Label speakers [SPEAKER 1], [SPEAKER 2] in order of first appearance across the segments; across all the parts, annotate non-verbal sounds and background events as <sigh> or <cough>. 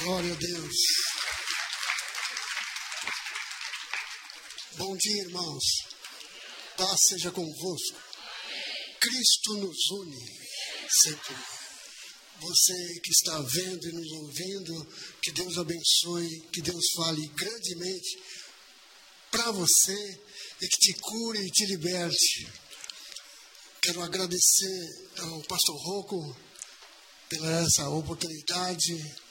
[SPEAKER 1] Glória a Deus. Bom dia, irmãos. Paz seja convosco. Cristo nos une sempre. Você que está vendo e nos ouvindo, que Deus abençoe, que Deus fale grandemente para você e que te cure e te liberte. Quero agradecer ao pastor Rocco pela essa oportunidade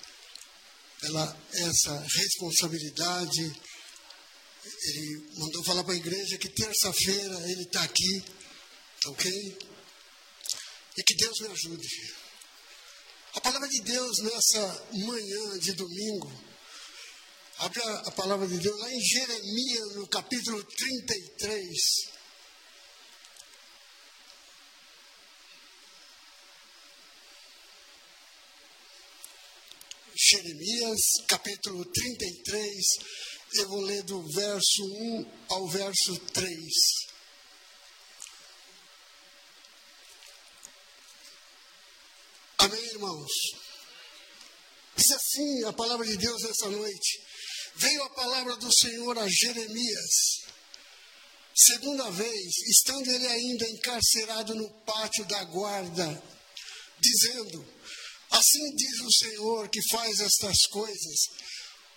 [SPEAKER 1] pela essa responsabilidade. Ele mandou falar para a igreja que terça-feira ele está aqui, tá ok? E que Deus me ajude. A palavra de Deus nessa manhã de domingo, abre a palavra de Deus lá em Jeremias, no capítulo 33. Jeremias, capítulo 33, eu vou ler do verso 1 ao verso 3. Amém, irmãos? Diz assim a palavra de Deus essa noite. Veio a palavra do Senhor a Jeremias, segunda vez, estando ele ainda encarcerado no pátio da guarda, dizendo: Assim diz o Senhor que faz estas coisas,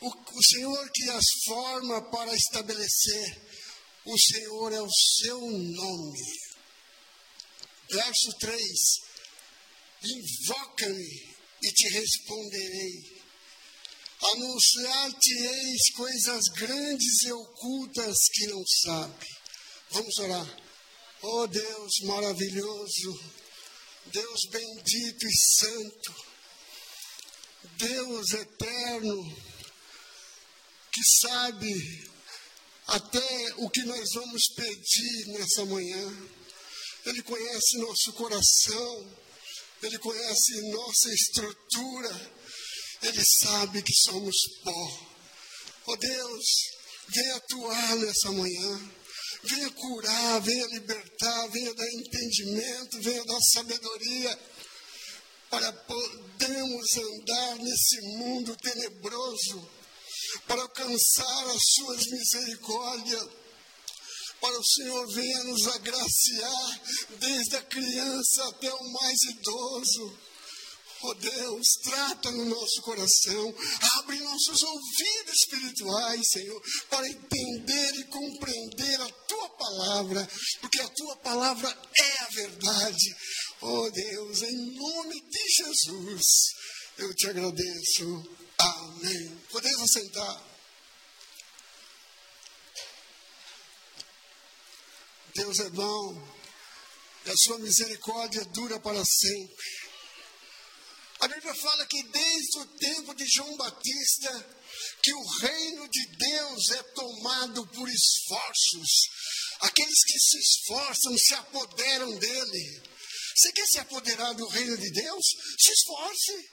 [SPEAKER 1] o, o Senhor que as forma para estabelecer, o Senhor é o seu nome. Verso 3: Invoca-me e te responderei. Anunciar-te-eis coisas grandes e ocultas que não sabe. Vamos orar. Oh Deus maravilhoso, Deus bendito e santo, Deus eterno, que sabe até o que nós vamos pedir nessa manhã. Ele conhece nosso coração, ele conhece nossa estrutura, ele sabe que somos pó. Oh Deus, venha atuar nessa manhã. Venha curar, venha libertar, venha dar entendimento, venha dar sabedoria para podermos andar nesse mundo tenebroso, para alcançar as suas misericórdias. Para o Senhor venha nos agraciar, desde a criança até o mais idoso Oh Deus, trata no nosso coração, abre nossos ouvidos espirituais, Senhor, para entender e compreender a tua palavra, porque a tua palavra é a verdade. Oh Deus, em nome de Jesus, eu te agradeço. Amém. Podemos sentar. Deus é bom e a sua misericórdia dura para sempre. A Bíblia fala que desde o tempo de João Batista, que o reino de Deus é tomado por esforços. Aqueles que se esforçam se apoderam dele. Você quer se apoderar do reino de Deus? Se esforce.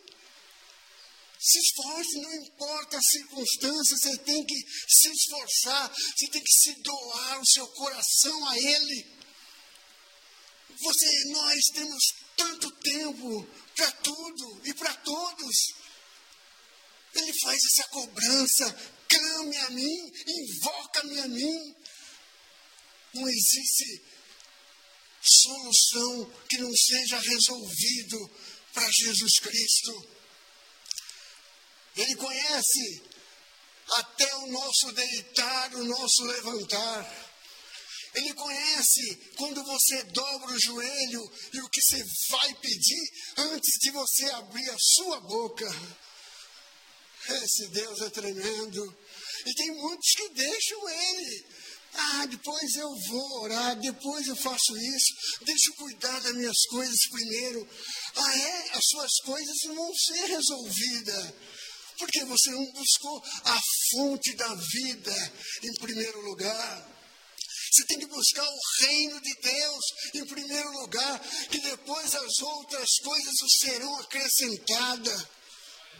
[SPEAKER 1] Se esforce, não importa a circunstância, você tem que se esforçar, você tem que se doar o seu coração a Ele. Você, nós temos tanto tempo para tudo e para todos. Ele faz essa cobrança, clame a mim, invoca-me a mim. Não existe solução que não seja resolvido para Jesus Cristo. Ele conhece até o nosso deitar, o nosso levantar. Ele conhece quando você dobra o joelho e o que você vai pedir antes de você abrir a sua boca. Esse Deus é tremendo. E tem muitos que deixam ele. Ah, depois eu vou orar, depois eu faço isso, deixa eu cuidar das minhas coisas primeiro. Ah, é? As suas coisas não vão ser resolvidas. Porque você não buscou a fonte da vida em primeiro lugar. Você tem que buscar o reino de Deus em primeiro lugar, que depois as outras coisas serão acrescentadas.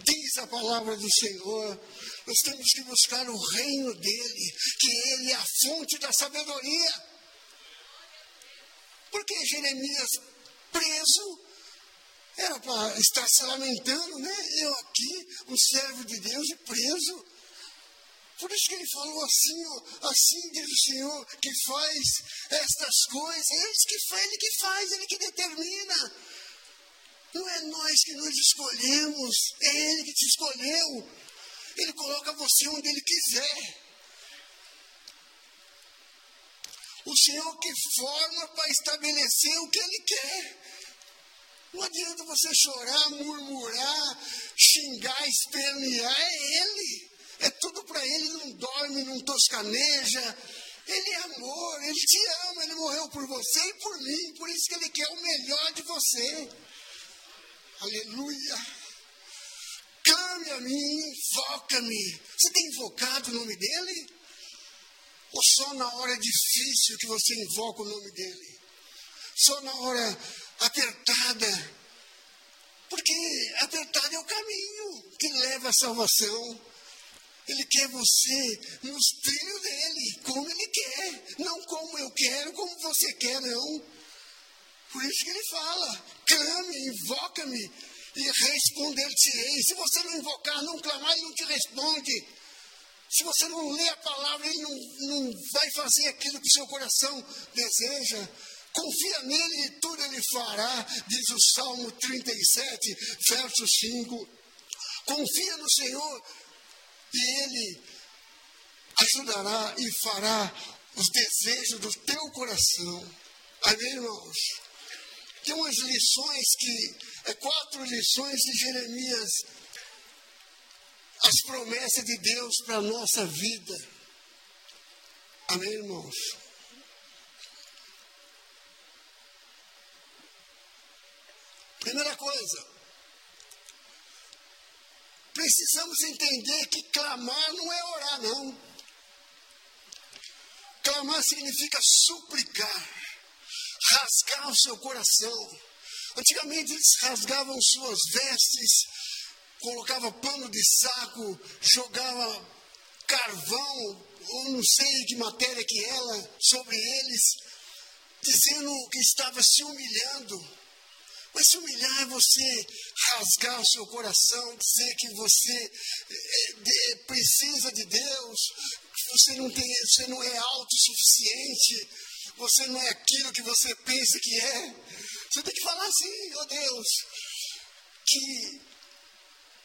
[SPEAKER 1] Diz a palavra do Senhor. Nós temos que buscar o reino dele, que ele é a fonte da sabedoria. Porque Jeremias preso, Era para estar se lamentando, né? Eu aqui, um servo de Deus e preso. Por isso que ele falou assim, ó, assim diz o Senhor, que faz estas coisas. Ele que faz, ele que faz, ele que determina. Não é nós que nos escolhemos, é Ele que te escolheu. Ele coloca você onde Ele quiser. O Senhor que forma para estabelecer o que Ele quer. Não adianta você chorar, murmurar, xingar, espernear, é Ele. É tudo para Ele, não dorme, não toscaneja. Ele é amor, Ele te ama, Ele morreu por você e por mim, por isso que Ele quer o melhor de você. Aleluia. Clame a mim, invoca-me. Você tem invocado o nome dele? Ou só na hora difícil que você invoca o nome dele? Só na hora apertada? Porque apertado é o caminho que leva à salvação. Ele quer você nos trilhos dele, como ele quer, não como eu quero, como você quer, não. Por isso que ele fala: clame, invoca-me e responder-te-ei. Se você não invocar, não clamar, ele não te responde. Se você não lê a palavra, ele não, não vai fazer aquilo que o seu coração deseja. Confia nele e tudo ele fará, diz o Salmo 37, verso 5. Confia no Senhor e ele ajudará e fará os desejos do teu coração. Amém, irmãos? Tem umas lições que, é quatro lições de Jeremias, as promessas de Deus para a nossa vida. Amém, irmãos? Primeira coisa, precisamos entender que clamar não é orar, não. Clamar significa suplicar rasgar o seu coração. Antigamente eles rasgavam suas vestes, colocava pano de saco, jogava carvão, ou não sei que matéria que era, sobre eles, dizendo que estava se humilhando. Mas se humilhar é você rasgar o seu coração, dizer que você é, precisa de Deus, que você não, tem, você não é autossuficiente, você não é aquilo que você pensa que é. Você tem que falar assim, ó oh Deus, que,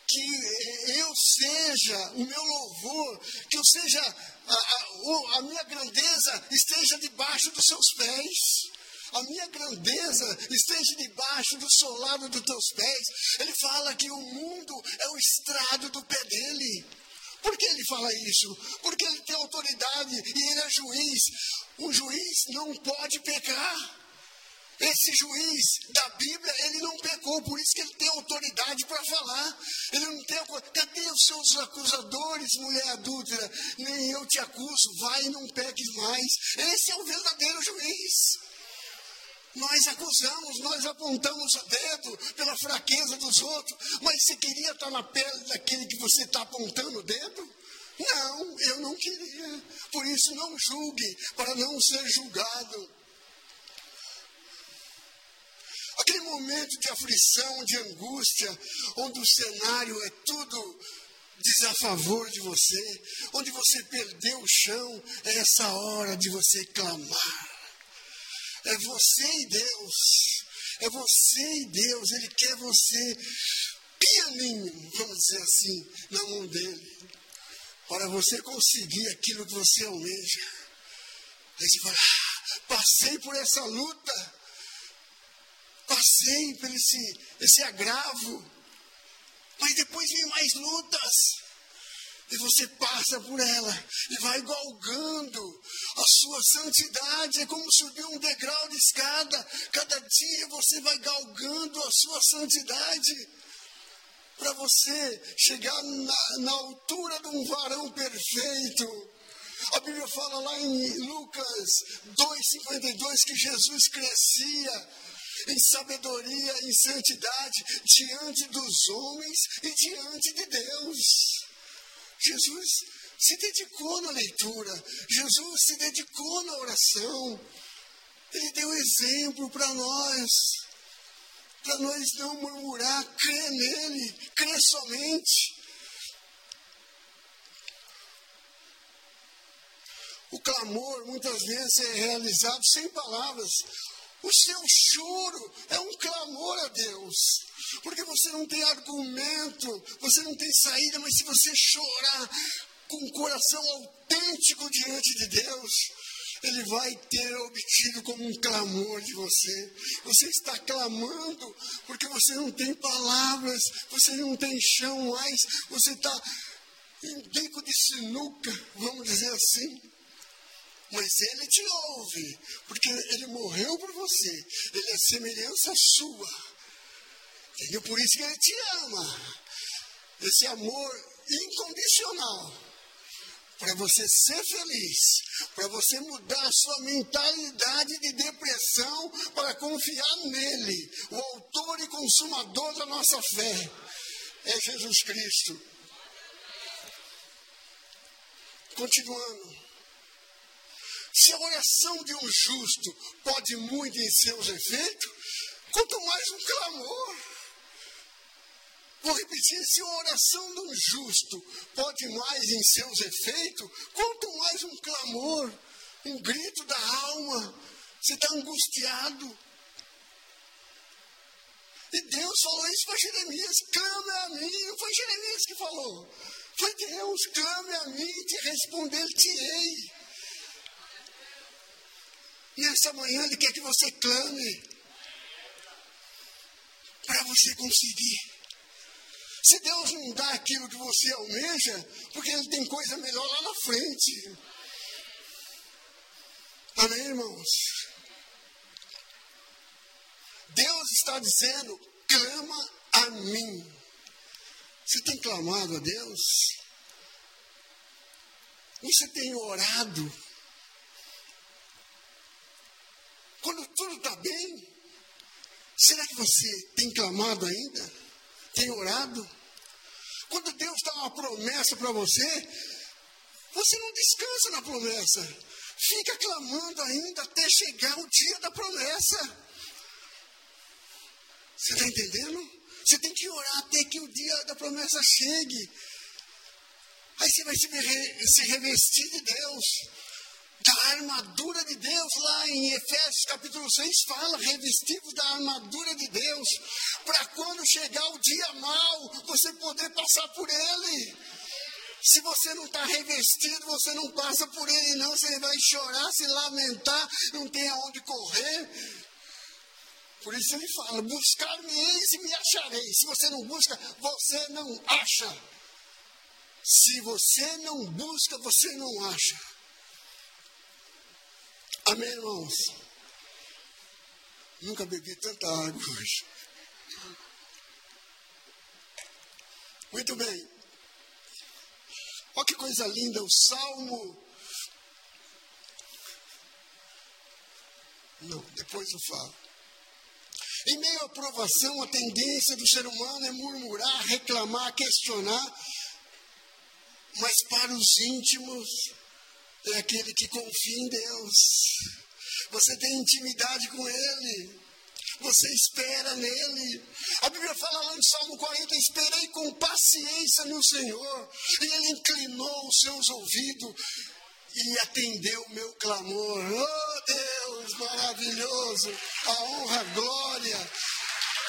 [SPEAKER 1] que eu seja o meu louvor, que eu seja a, a, a minha grandeza esteja debaixo dos seus pés a minha grandeza esteja debaixo do solado dos teus pés. Ele fala que o mundo é o estrado do pé dele. Por que ele fala isso? Porque ele tem autoridade e ele é juiz. O juiz não pode pecar. Esse juiz da Bíblia, ele não pecou, por isso que ele tem autoridade para falar. Ele não tem. Cadê os seus acusadores, mulher adúltera? Nem eu te acuso, vai e não peques mais. Esse é o verdadeiro juiz. Nós acusamos, nós apontamos o dedo pela fraqueza dos outros, mas você queria estar na pele daquele que você está apontando o dedo? Não, eu não queria. Por isso, não julgue, para não ser julgado. Aquele momento de aflição, de angústia, onde o cenário é tudo desafavor de você, onde você perdeu o chão, é essa hora de você clamar. É você e Deus. É você e Deus. Ele quer você pianinho, vamos dizer assim, na mão dele. Para você conseguir aquilo que você almeja. Aí você fala, ah, passei por essa luta. Passei por esse, esse agravo. Mas depois vem mais lutas. E você passa por ela e vai galgando a sua santidade. É como subir um degrau de escada. Cada dia você vai galgando a sua santidade. Para você chegar na, na altura de um varão perfeito. A Bíblia fala lá em Lucas 2,52 que Jesus crescia em sabedoria, em santidade, diante dos homens e diante de Deus. Jesus se dedicou na leitura, Jesus se dedicou na oração. Ele deu exemplo para nós. para nós não murmurar, crer nele, crer somente. O clamor muitas vezes é realizado sem palavras. O seu choro é um clamor a Deus. Porque você não tem argumento, você não tem saída, mas se você chorar com um coração autêntico diante de Deus, ele vai ter obtido como um clamor de você. Você está clamando porque você não tem palavras, você não tem chão mais, você está em bico de sinuca, vamos dizer assim. Mas ele te ouve, porque ele morreu por você, ele é semelhança sua. Entendeu? Por isso que ele te ama. Esse amor incondicional para você ser feliz, para você mudar a sua mentalidade de depressão para confiar nele, o autor e consumador da nossa fé, é Jesus Cristo. Continuando. Se a oração de um justo pode muito em seus efeitos, quanto mais um clamor. Vou repetir: se a oração de um justo pode mais em seus efeitos, quanto mais um clamor, um grito da alma. Você está angustiado. E Deus falou isso para Jeremias: clame a mim. Não foi Jeremias que falou. Foi Deus: clame a mim e te responder-te-ei. Nessa manhã Ele quer que você clame para você conseguir. Se Deus não dá aquilo que você almeja, porque Ele tem coisa melhor lá na frente. Amém, irmãos? Deus está dizendo: clama a mim. Você tem clamado a Deus? Você tem orado? Quando tudo está bem, será que você tem clamado ainda? Tem orado? Quando Deus dá uma promessa para você, você não descansa na promessa. Fica clamando ainda até chegar o dia da promessa. Você está entendendo? Você tem que orar até que o dia da promessa chegue. Aí você vai se revestir de Deus da armadura de Deus, lá em Efésios capítulo 6 fala, revestidos da armadura de Deus, para quando chegar o dia mal, você poder passar por ele. Se você não está revestido, você não passa por ele, não. Você vai chorar, se lamentar, não tem aonde correr. Por isso ele fala: buscar-me-eis e me acharei. Se você não busca, você não acha. Se você não busca, você não acha. Amém, irmãos? Nunca bebi tanta água hoje. Muito bem. Olha que coisa linda, o Salmo. Não, depois eu falo. Em meio à aprovação, a tendência do ser humano é murmurar, reclamar, questionar. Mas para os íntimos, é aquele que confia em Deus. Você tem intimidade com Ele. Você espera nele. A Bíblia fala lá no Salmo 40: Esperei com paciência no Senhor, e Ele inclinou os seus ouvidos e atendeu o meu clamor. Oh Deus maravilhoso! A honra, a glória,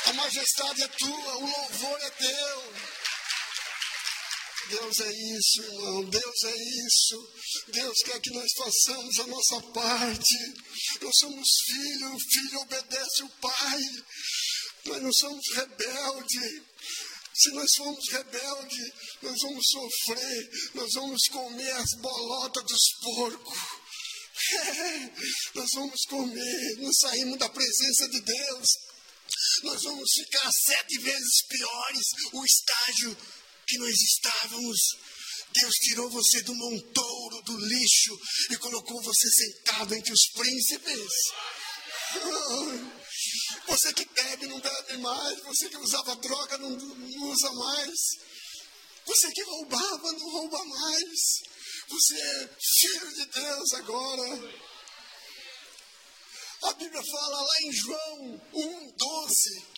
[SPEAKER 1] a majestade é tua, o louvor é teu. Deus é isso, irmão. Deus é isso. Deus quer que nós façamos a nossa parte. Nós somos filhos, o filho obedece o pai. Nós não somos rebeldes. Se nós formos rebeldes, nós vamos sofrer, nós vamos comer as bolotas dos porcos. É, <laughs> nós vamos comer, não saímos da presença de Deus. Nós vamos ficar sete vezes piores. O estágio que nós estávamos. Deus tirou você do montouro, do lixo, e colocou você sentado entre os príncipes. Você que bebe, não bebe mais. Você que usava droga, não, não usa mais. Você que roubava, não rouba mais. Você é filho de Deus agora. A Bíblia fala lá em João 1,12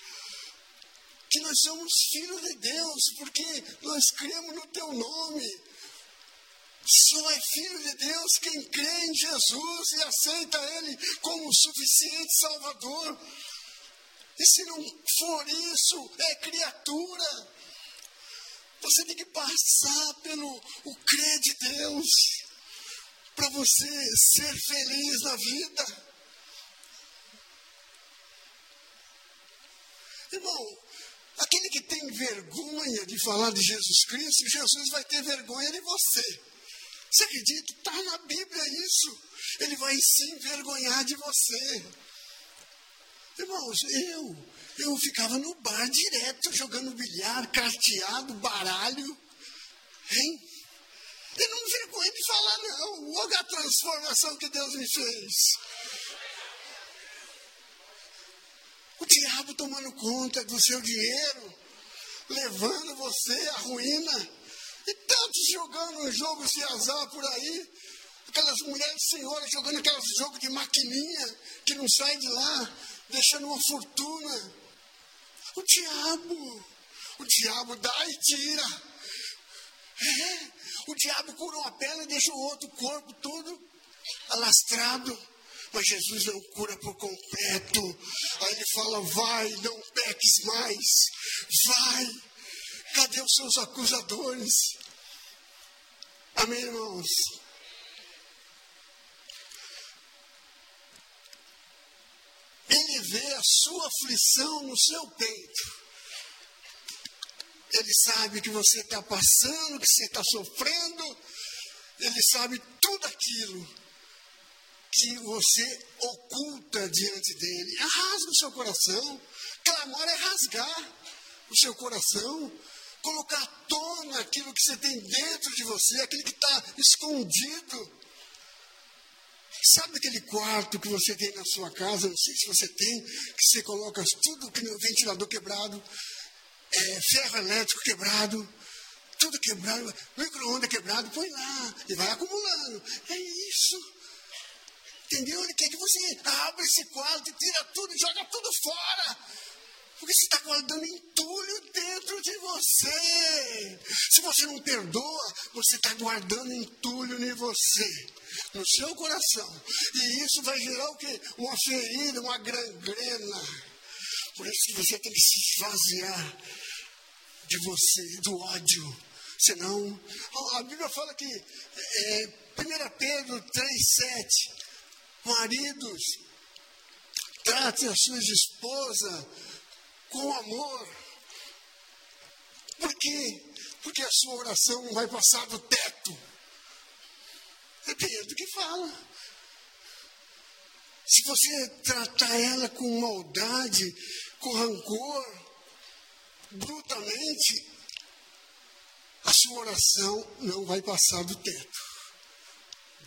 [SPEAKER 1] que nós somos filhos de Deus, porque nós cremos no teu nome. Só é filho de Deus quem crê em Jesus e aceita Ele como suficiente Salvador. E se não for isso, é criatura. Você tem que passar pelo o crer de Deus para você ser feliz na vida. Irmão, aquele que tem vergonha de falar de Jesus Cristo, Jesus vai ter vergonha de você. Você acredita? Está na Bíblia isso. Ele vai se envergonhar de você. Irmãos, eu, eu ficava no bar direto, jogando bilhar, carteado, baralho. Hein? Eu não me vergonho de falar, não. Olha a transformação que Deus me fez. O diabo tomando conta do seu dinheiro, levando você à ruína. E tantos jogando um jogo de azar por aí. Aquelas mulheres senhoras jogando aqueles jogos de maquininha que não sai de lá, deixando uma fortuna. O diabo, o diabo dá e tira. É, o diabo cura uma perna e deixa o outro corpo todo alastrado. Mas Jesus não cura por completo. Aí ele fala: vai, não peques mais. Vai. Cadê os seus acusadores? Amém, irmãos? Ele vê a sua aflição no seu peito. Ele sabe que você está passando, que você está sofrendo. Ele sabe tudo aquilo que você oculta diante dele. Rasga o seu coração. Clamar é rasgar o seu coração. Colocar à tona aquilo que você tem dentro de você, aquilo que está escondido. Sabe aquele quarto que você tem na sua casa? Não sei se você tem, que você coloca tudo que ventilador quebrado, é, ferro elétrico quebrado, tudo quebrado, micro-ondas quebrado, põe lá e vai acumulando. É isso. Entendeu? Ele quer que você abra esse quarto, tira tudo, joga tudo fora. Porque você está guardando entulho dentro de você. Se você não perdoa, você está guardando entulho em você, no seu coração. E isso vai gerar o quê? Uma ferida, uma gangrena. Por isso que você tem que se esvaziar de você, do ódio. Senão, a Bíblia fala que é, 1 Pedro 3,7 Maridos, trate as suas esposas com amor. Por quê? Porque a sua oração não vai passar do teto. É Pedro que fala. Se você tratar ela com maldade, com rancor, brutalmente, a sua oração não vai passar do teto.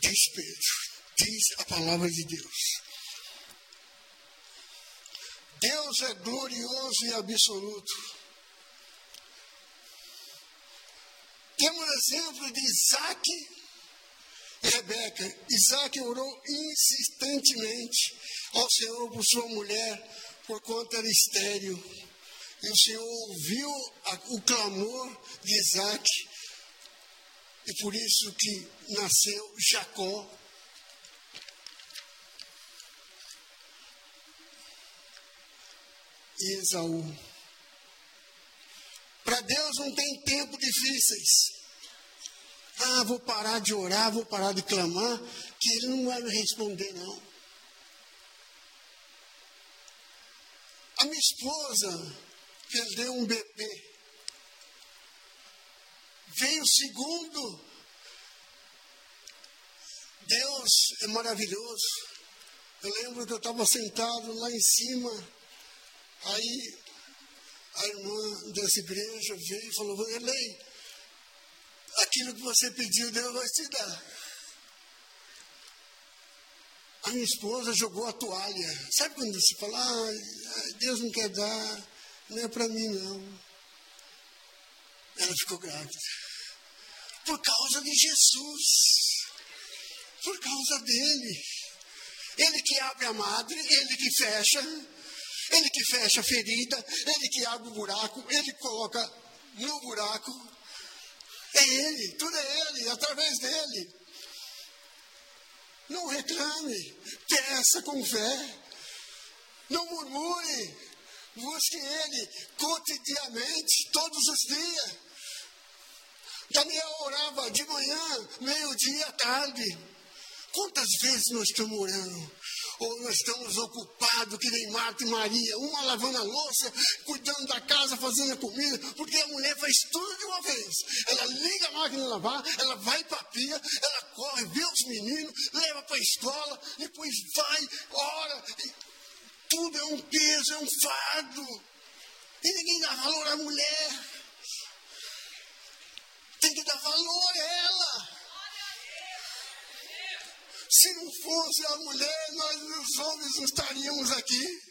[SPEAKER 1] Diz Pedro diz a palavra de Deus. Deus é glorioso e absoluto. Temos exemplo de Isaac e Rebeca. Isaac orou insistentemente ao Senhor por sua mulher, por conta era estéreo. E o Senhor ouviu o clamor de Isaac, e por isso que nasceu Jacó, e Esaú. Para Deus não tem tempo difíceis. Ah, vou parar de orar, vou parar de clamar, que Ele não vai me responder, não. A minha esposa perdeu um bebê. Veio o segundo. Deus é maravilhoso. Eu lembro que eu estava sentado lá em cima Aí a irmã dessa igreja veio e falou, Elei, aquilo que você pediu, Deus vai te dar. A minha esposa jogou a toalha. Sabe quando você fala, ah, Deus não quer dar, não é para mim não. Ela ficou grávida. Por causa de Jesus. Por causa dele. Ele que abre a madre, ele que fecha. Ele que fecha a ferida, ele que abre o buraco, ele coloca no buraco. É ele, tudo é ele, através dele. Não reclame, peça com fé. Não murmure, busque ele cotidianamente, todos os dias. Daniel orava de manhã, meio-dia, tarde. Quantas vezes nós estamos orando? Ou nós estamos ocupados, que nem Marta e Maria, uma lavando a louça, cuidando da casa, fazendo a comida, porque a mulher faz tudo de uma vez. Ela liga a máquina de lavar, ela vai para a pia, ela corre, vê os meninos, leva para a escola, depois vai, ora. tudo é um peso, é um fardo. E ninguém dá valor à mulher. Tem que dar valor a ela. Se não fosse a mulher, nós os homens não estaríamos aqui.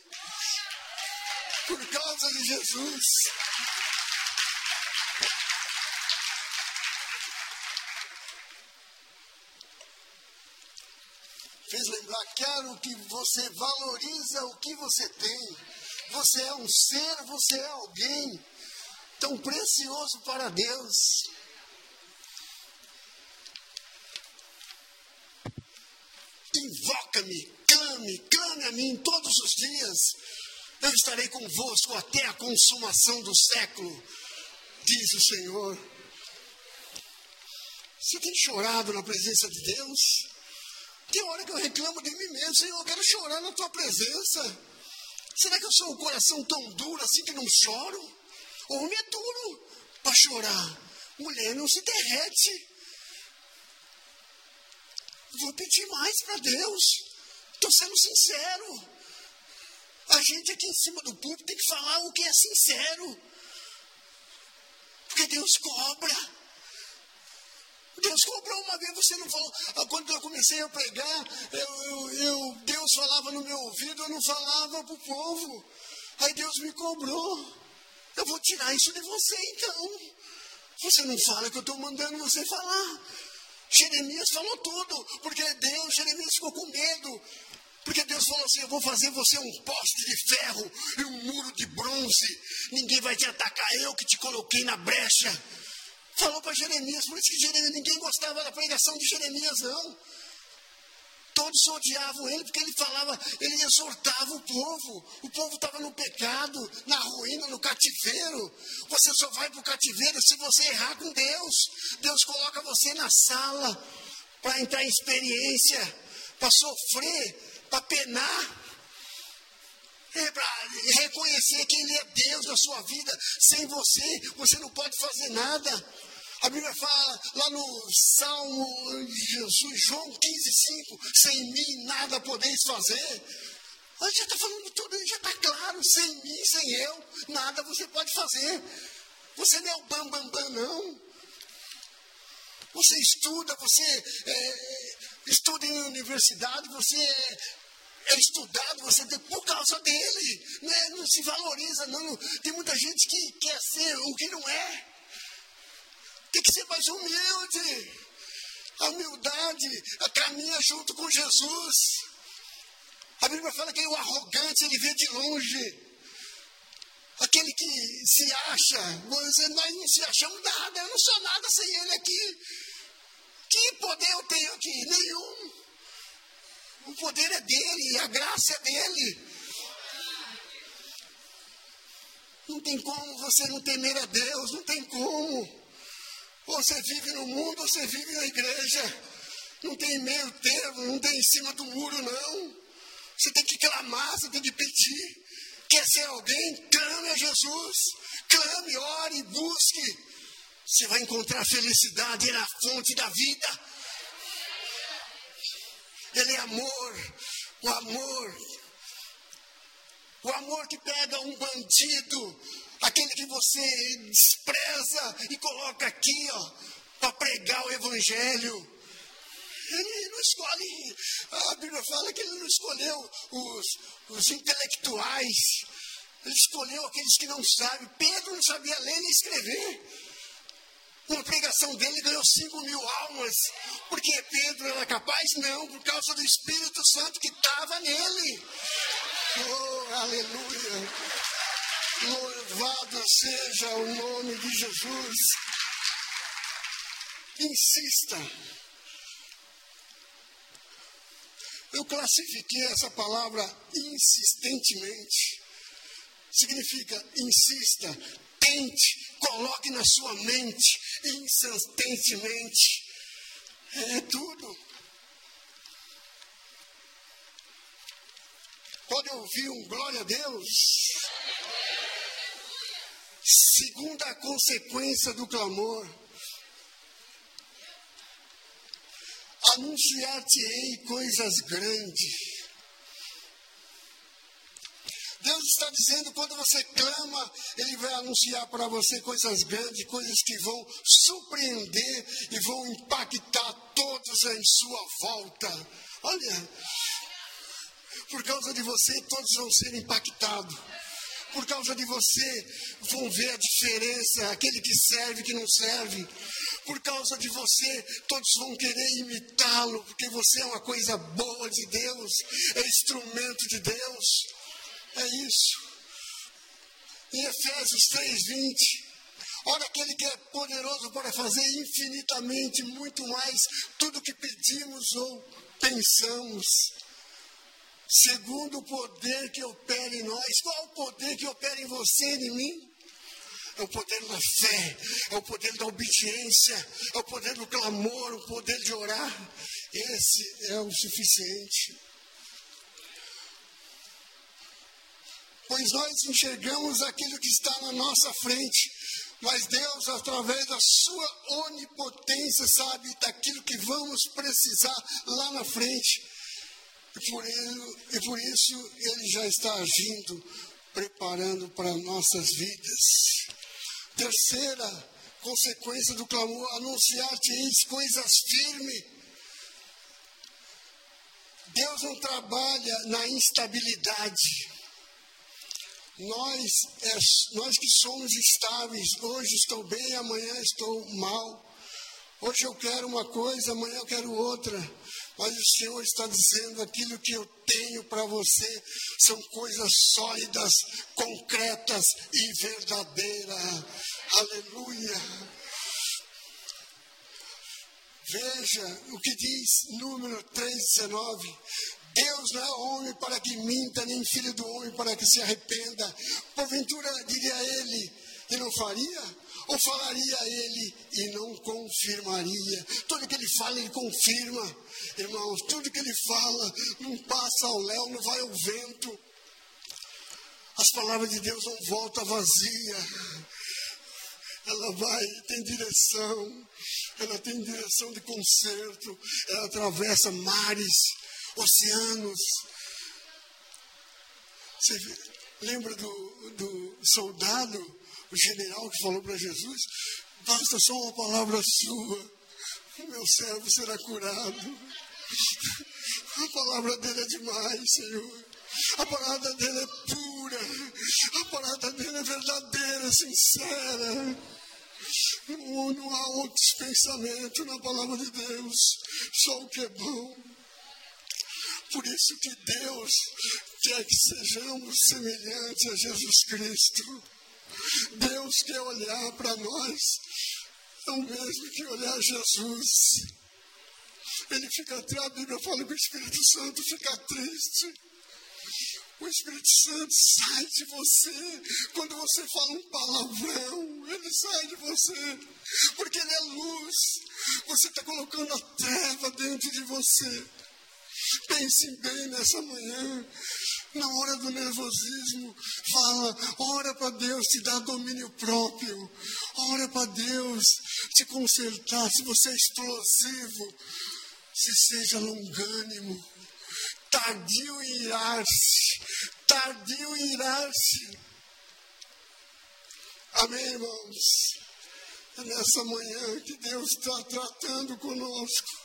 [SPEAKER 1] Por causa de Jesus. Fez lembrar, quero que você valoriza o que você tem. Você é um ser, você é alguém tão precioso para Deus. invoca-me, clame, clame a mim todos os dias. Eu estarei convosco até a consumação do século, diz o Senhor. Você tem chorado na presença de Deus? Tem hora que eu reclamo de mim mesmo, Senhor, eu quero chorar na tua presença. Será que eu sou um coração tão duro assim que não choro? Homem é duro para chorar. Mulher não se derrete. Vou pedir mais para Deus. Estou sendo sincero. A gente aqui em cima do púlpito tem que falar o que é sincero. Porque Deus cobra. Deus cobrou uma vez, você não falou. Ah, quando eu comecei a pregar, eu, eu, eu, Deus falava no meu ouvido, eu não falava para o povo. Aí Deus me cobrou. Eu vou tirar isso de você então. Você não fala que eu estou mandando você falar. Jeremias falou tudo, porque Deus, Jeremias ficou com medo. Porque Deus falou assim: Eu vou fazer você um poste de ferro e um muro de bronze. Ninguém vai te atacar, eu que te coloquei na brecha. Falou para Jeremias, por isso que Jeremias, ninguém gostava da pregação de Jeremias, não. Todos odiavam ele porque ele falava, ele exortava o povo. O povo estava no pecado, na ruína, no cativeiro. Você só vai para o cativeiro se você errar com Deus. Deus coloca você na sala para entrar em experiência, para sofrer, para penar. É para reconhecer que Ele é Deus na sua vida. Sem você, você não pode fazer nada. A Bíblia fala lá no Salmo de Jesus, João 15, 5, sem mim nada podeis fazer. Gente já está falando tudo, já está claro, sem mim, sem eu, nada você pode fazer. Você não é o bam, bam, bam, não. Você estuda, você é, estuda em universidade, você é, é estudado, você tem por causa dele. Não, é, não se valoriza, não. Tem muita gente que quer ser o que não é. Tem que ser mais humilde. A humildade caminha junto com Jesus. A Bíblia fala que o arrogante ele vê de longe. Aquele que se acha, nós não se achamos nada, eu não sou nada sem ele aqui. Que poder eu tenho aqui? Nenhum. O poder é dele, a graça é dele. Não tem como você não temer a Deus, não tem como. Ou você vive no mundo ou você vive na igreja. Não tem meio termo, não tem em cima do muro, não. Você tem que clamar, você tem que pedir. Quer ser alguém? Clame a Jesus. Clame, ore, busque. Você vai encontrar felicidade, Ele é a fonte da vida. Ele é amor, o amor. O amor que pega um bandido, aquele que você despreza e coloca aqui, ó, para pregar o evangelho. Ele não escolhe, a Bíblia fala que ele não escolheu os, os intelectuais, ele escolheu aqueles que não sabem. Pedro não sabia ler nem escrever. Uma pregação dele ganhou 5 mil almas. Porque Pedro era capaz? Não, por causa do Espírito Santo que estava nele. Oh, aleluia. Louvado seja o nome de Jesus. Insista. Eu classifiquei essa palavra insistentemente. Significa insista, coloque na sua mente, insistentemente. É tudo. Pode ouvir um glória a Deus? Segunda consequência do clamor. Anunciar-te-ei coisas grandes. Deus está dizendo, quando você clama, Ele vai anunciar para você coisas grandes, coisas que vão surpreender e vão impactar todos em sua volta. Olha, por causa de você, todos vão ser impactados. Por causa de você, vão ver a diferença, aquele que serve que não serve. Por causa de você, todos vão querer imitá-lo, porque você é uma coisa boa de Deus, é instrumento de Deus. É isso. Em Efésios 3:20, olha aquele que é poderoso para fazer infinitamente muito mais tudo que pedimos ou pensamos segundo o poder que opera em nós. Qual o poder que opera em você e em mim? É o poder da fé, é o poder da obediência, é o poder do clamor, o poder de orar. Esse é o suficiente. Pois nós enxergamos aquilo que está na nossa frente, mas Deus, através da sua onipotência, sabe daquilo que vamos precisar lá na frente. E por, ele, e por isso ele já está agindo, preparando para nossas vidas. Terceira consequência do clamor, anunciar-te coisas firmes. Deus não trabalha na instabilidade. Nós, é, nós que somos estáveis, hoje estou bem, amanhã estou mal. Hoje eu quero uma coisa, amanhã eu quero outra. Mas o Senhor está dizendo: aquilo que eu tenho para você são coisas sólidas, concretas e verdadeiras. Aleluia. Veja o que diz número 3,19. Deus não é homem para que minta, nem filho do homem para que se arrependa. Porventura diria ele, e não faria? Ou falaria ele e não confirmaria? Tudo que ele fala, ele confirma. Irmãos, tudo que ele fala não passa ao léu, não vai ao vento. As palavras de Deus não voltam vazia. Ela vai, tem direção. Ela tem direção de conserto. Ela atravessa mares, oceanos. Você lembra do, do soldado o general que falou para Jesus: basta só uma palavra sua, meu servo será curado. A palavra dele é demais, Senhor. A palavra dele é pura. A palavra dele é verdadeira, sincera. Não, não há outros pensamentos na palavra de Deus, só o que é bom. Por isso que Deus quer que sejamos semelhantes a Jesus Cristo. Deus quer olhar para nós, é o mesmo que olhar Jesus. Ele fica atrás, a Bíblia fala que o Espírito Santo fica triste. O Espírito Santo sai de você quando você fala um palavrão. Ele sai de você porque ele é luz. Você está colocando a treva dentro de você. Pense bem nessa manhã. Na hora do nervosismo, fala, ora para Deus te dar domínio próprio. Ora para Deus te consertar. Se você é explosivo, se seja longânimo. Tardio em irar-se. Tardio em irar-se. Amém, irmãos? É nessa manhã que Deus está tratando conosco.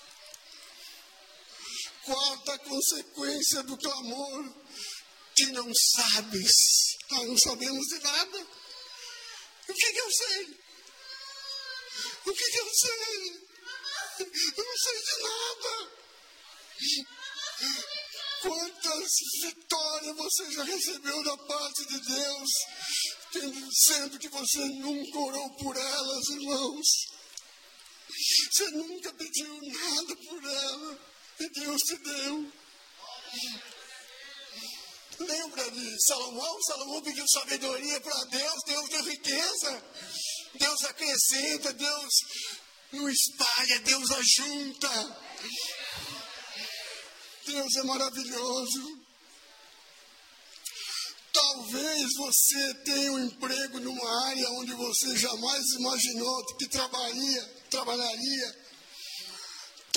[SPEAKER 1] Quarta consequência do clamor que não sabes. Nós não sabemos de nada. O que, que eu sei? O que, que eu sei? Eu não sei de nada. Quantas vitória você já recebeu da parte de Deus, sendo que você nunca orou por elas, irmãos. Você nunca pediu nada por ela e Deus te deu. Lembra de Salomão? Salomão pediu sabedoria para Deus, Deus deu riqueza. Deus acrescenta, Deus não espalha, Deus ajunta. Deus é maravilhoso. Talvez você tenha um emprego numa área onde você jamais imaginou que trabalharia, trabalharia.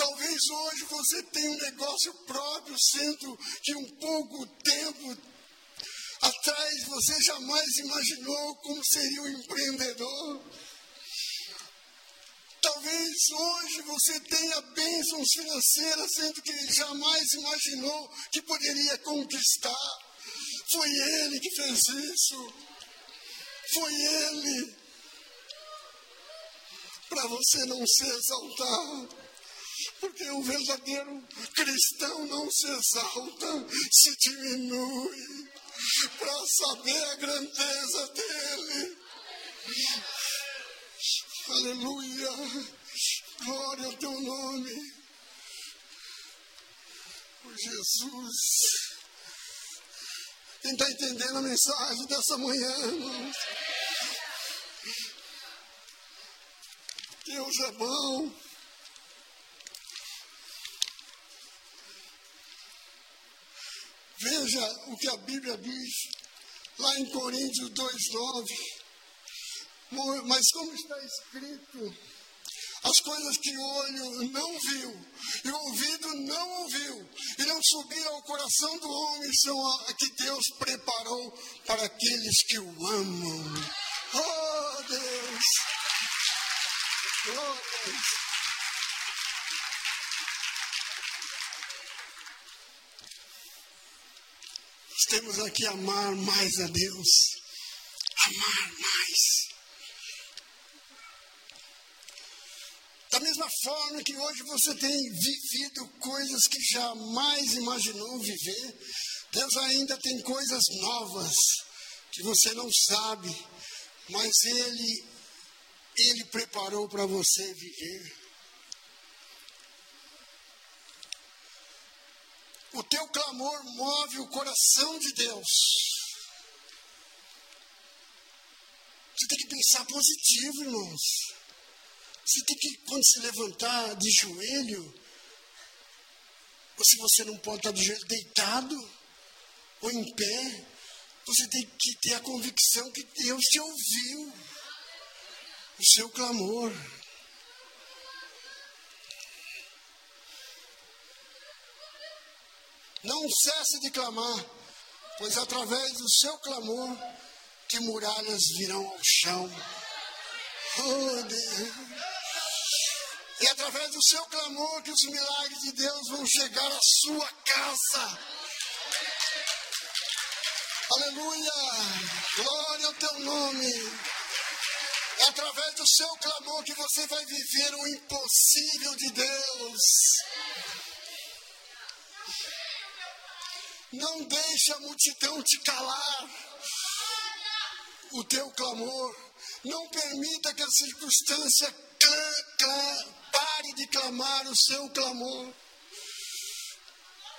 [SPEAKER 1] Talvez hoje você tenha um negócio próprio, sendo que um pouco tempo atrás você jamais imaginou como seria um empreendedor. Talvez hoje você tenha bênçãos financeiras, sendo que jamais imaginou que poderia conquistar. Foi Ele que fez isso. Foi Ele. Para você não se exaltar. Porque o verdadeiro cristão não se exalta, se diminui para saber a grandeza dele. Aleluia. Glória ao teu nome. Oh, Jesus. Quem está entendendo a mensagem dessa manhã? Deus é bom. Veja o que a Bíblia diz lá em Coríntios 2,9. Mas como está escrito, as coisas que o olho não viu e o ouvido não ouviu e não subiram ao coração do homem são a que Deus preparou para aqueles que o amam. Oh Deus! Oh Deus! Temos aqui amar mais a Deus. Amar mais. Da mesma forma que hoje você tem vivido coisas que jamais imaginou viver, Deus ainda tem coisas novas que você não sabe, mas Ele, Ele preparou para você viver. O teu clamor move o coração de Deus. Você tem que pensar positivo, irmãos. Você tem que, quando se levantar de joelho, ou se você não pode estar de joelho deitado ou em pé, você tem que ter a convicção que Deus te ouviu. O seu clamor. Não cesse de clamar, pois através do seu clamor que muralhas virão ao chão. Oh, Deus. E através do seu clamor que os milagres de Deus vão chegar à sua casa. Aleluia! Glória ao teu nome. É através do seu clamor que você vai viver o impossível de Deus. Não deixe a multidão te calar. O teu clamor. Não permita que a circunstância Pare de clamar o seu clamor.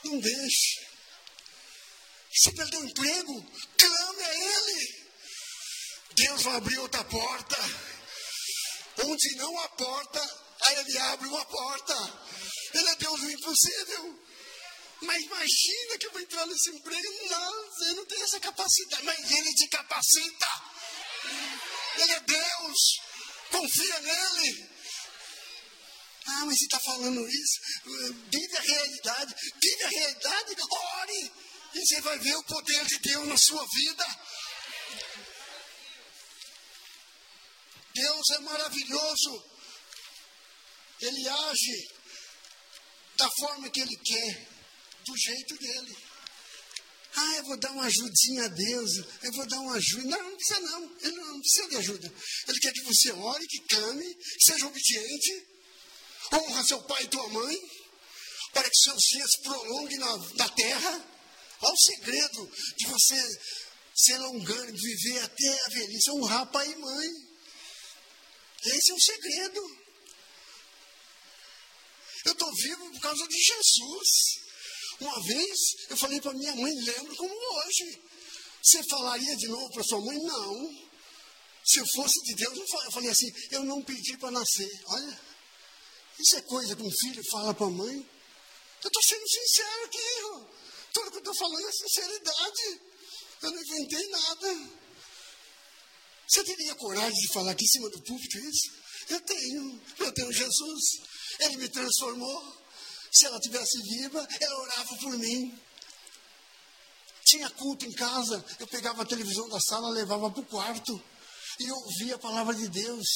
[SPEAKER 1] Não deixe. Se perdeu o emprego, clame a Ele. Deus vai abrir outra porta. Onde não há porta, aí Ele abre uma porta. Ele é Deus do impossível. Mas imagina que eu vou entrar nesse emprego. Não, você não tem essa capacidade. Mas Ele te capacita. Ele é Deus. Confia nele. Ah, mas você está falando isso? Vive a realidade. Vive a realidade, ore. E você vai ver o poder de Deus na sua vida. Deus é maravilhoso. Ele age da forma que Ele quer, do jeito dele. Ah, eu vou dar uma ajudinha a Deus, eu vou dar uma ajuda. Não, não precisa não, ele não precisa de ajuda. Ele quer que você ore, que clame, seja obediente, Honra seu pai e tua mãe, para que seus dias prolonguem na, na terra. Qual o segredo de você ser longânimo, viver até a velhice? Honrar pai e mãe. Esse é o segredo. Eu estou vivo por causa de Jesus. Uma vez eu falei para minha mãe, lembro como hoje. Você falaria de novo para sua mãe? Não. Se eu fosse de Deus, eu falei assim, eu não pedi para nascer. Olha, isso é coisa que um filho fala para a mãe. Eu estou sendo sincero aqui. Tudo que eu estou falando é sinceridade. Eu não inventei nada. Você teria coragem de falar aqui em cima do púlpito isso? Eu tenho. Eu tenho Jesus. Ele me transformou. Se ela tivesse viva, ela orava por mim. Tinha culto em casa, eu pegava a televisão da sala, levava para o quarto e ouvia a palavra de Deus.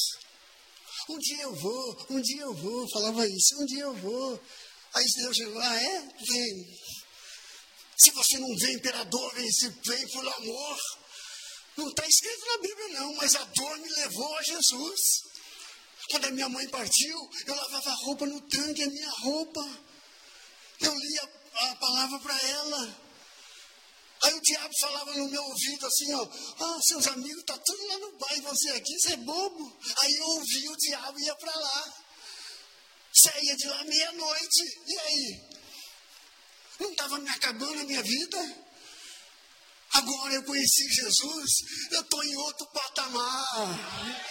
[SPEAKER 1] Um dia eu vou, um dia eu vou, falava isso, um dia eu vou. Aí Deus chegou, ah, é? Vem. Se você não vê imperador, vem, se vem por amor. Não está escrito na Bíblia, não, mas a dor me levou a Jesus. Quando a minha mãe partiu, eu lavava a roupa no tanque, a minha roupa. Eu lia a palavra para ela. Aí o diabo falava no meu ouvido assim, ó, ah, seus amigos tá tudo lá no bar e você aqui, você é bobo. Aí eu ouvi o diabo ia para lá. Saía de lá meia-noite. E aí? Não estava me acabando a minha vida? Agora eu conheci Jesus, eu estou em outro patamar.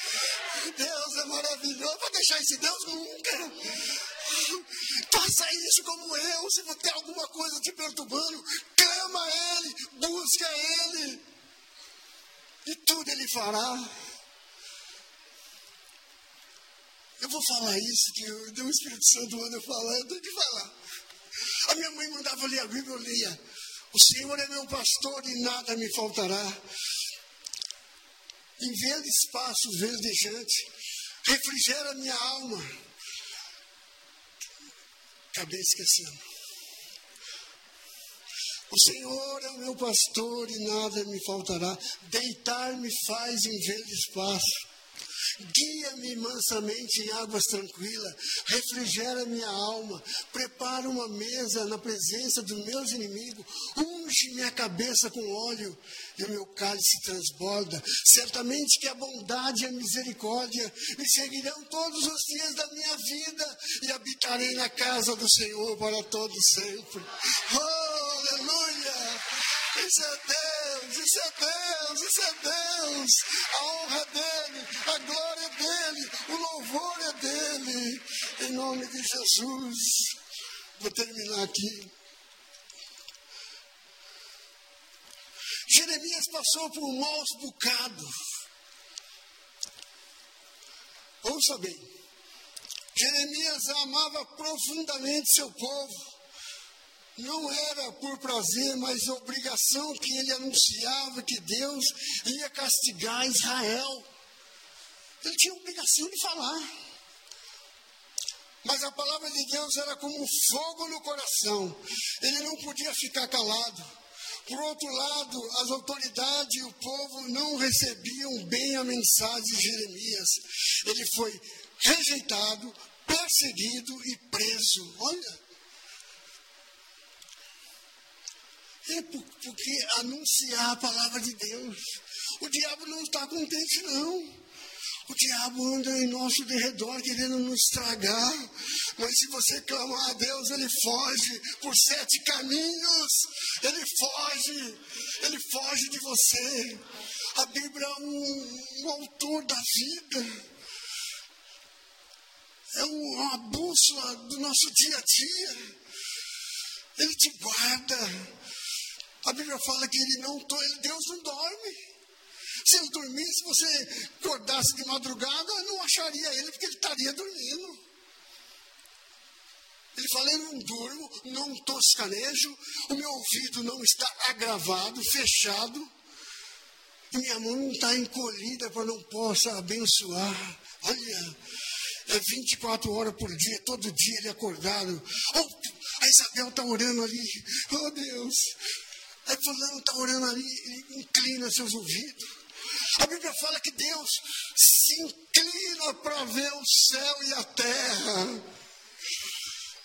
[SPEAKER 1] Deus é maravilhoso. Vou deixar esse Deus nunca. Faça isso como eu. Se você tem alguma coisa te perturbando, clama a Ele, busca Ele. E tudo Ele fará. Eu vou falar isso, que o Espírito Santo manda eu falar, eu que falar. A minha mãe mandava ler a Bíblia, eu lia. O Senhor é meu pastor e nada me faltará. Em verdes passos verdejante, refrigera minha alma. Acabei esquecendo. O Senhor é o meu pastor e nada me faltará. Deitar-me faz em verdes passos Guia-me mansamente em águas tranquilas, refrigera minha alma, prepara uma mesa na presença dos meus inimigos, unge minha cabeça com óleo e o meu cálice transborda. Certamente que a bondade e a misericórdia me seguirão todos os dias da minha vida e habitarei na casa do Senhor para todo sempre. Oh, aleluia! Isso é Deus, isso é Deus, isso é Deus. A honra é dele, a glória é dele, o louvor é dele. Em nome de Jesus. Vou terminar aqui. Jeremias passou por maus bocados. Ouça bem. Jeremias amava profundamente seu povo não era por prazer, mas obrigação que ele anunciava que Deus ia castigar Israel. Ele tinha obrigação de falar. Mas a palavra de Deus era como fogo no coração. Ele não podia ficar calado. Por outro lado, as autoridades e o povo não recebiam bem a mensagem de Jeremias. Ele foi rejeitado, perseguido e preso. Olha. É porque anunciar a palavra de Deus. O diabo não está contente, não. O diabo anda em nosso derredor querendo nos estragar. Mas se você clamar a Deus, ele foge por sete caminhos. Ele foge. Ele foge de você. A Bíblia é um, um autor da vida. É uma bússola do nosso dia a dia. Ele te guarda. A Bíblia fala que ele não, Deus não dorme. Se ele dormisse, se você acordasse de madrugada, não acharia ele, porque ele estaria dormindo. Ele fala, eu não durmo, não toscanejo, o meu ouvido não está agravado, fechado, e minha mão não está encolhida para não possa abençoar. Olha, é 24 horas por dia, todo dia ele acordado. Oh, a Isabel está orando ali. Oh Deus, Aí fulano está orando ali, inclina seus ouvidos. A Bíblia fala que Deus se inclina para ver o céu e a terra.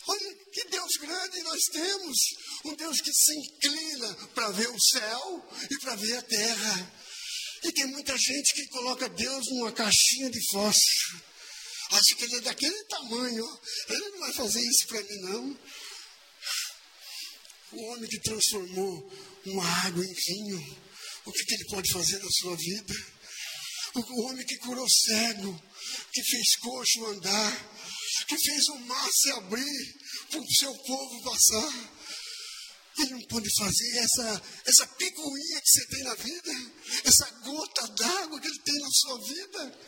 [SPEAKER 1] Olha, que Deus grande. grande nós temos. Um Deus que se inclina para ver o céu e para ver a terra. E tem muita gente que coloca Deus numa caixinha de fósforo. Acha que ele é daquele tamanho. Ele não vai fazer isso para mim, não. O homem que transformou uma água em vinho, o que, que ele pode fazer na sua vida? O homem que curou cego, que fez coxo andar, que fez o mar se abrir para o seu povo passar. Ele não pode fazer essa, essa picuinha que você tem na vida, essa gota d'água que ele tem na sua vida,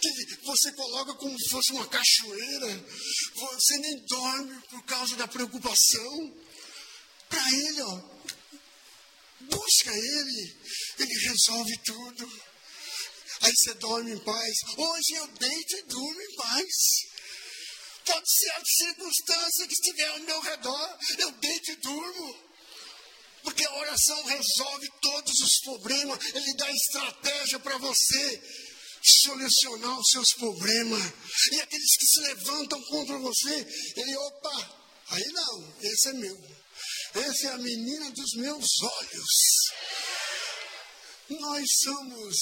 [SPEAKER 1] que você coloca como se fosse uma cachoeira, você nem dorme por causa da preocupação. Para ele, ó, busca ele, ele resolve tudo. Aí você dorme em paz. Hoje eu deito e durmo em paz. Pode ser a circunstância que estiver ao meu redor, eu deito e durmo. Porque a oração resolve todos os problemas, ele dá estratégia para você solucionar os seus problemas. E aqueles que se levantam contra você, ele, opa, aí não, esse é meu. Essa é a menina dos meus olhos. Nós somos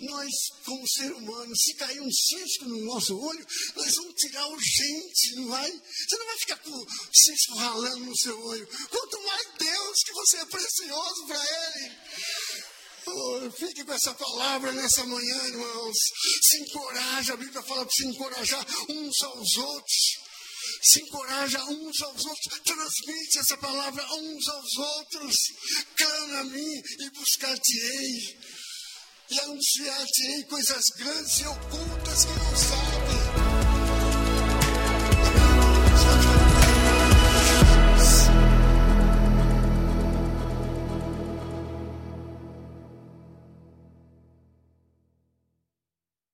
[SPEAKER 1] nós, como ser humano, se cair um cisco no nosso olho, nós vamos tirar urgente, não vai? Você não vai ficar com o cisco ralando no seu olho. Quanto mais Deus, que você é precioso para Ele. Oh, fique com essa palavra nessa manhã, irmãos. Se encoraja, a Bíblia fala para se encorajar uns aos outros. Se encoraja uns aos outros, transmite essa palavra uns aos outros. Clama a mim e buscar-te-ei e anunciar-te-ei coisas grandes e ocultas que não sabem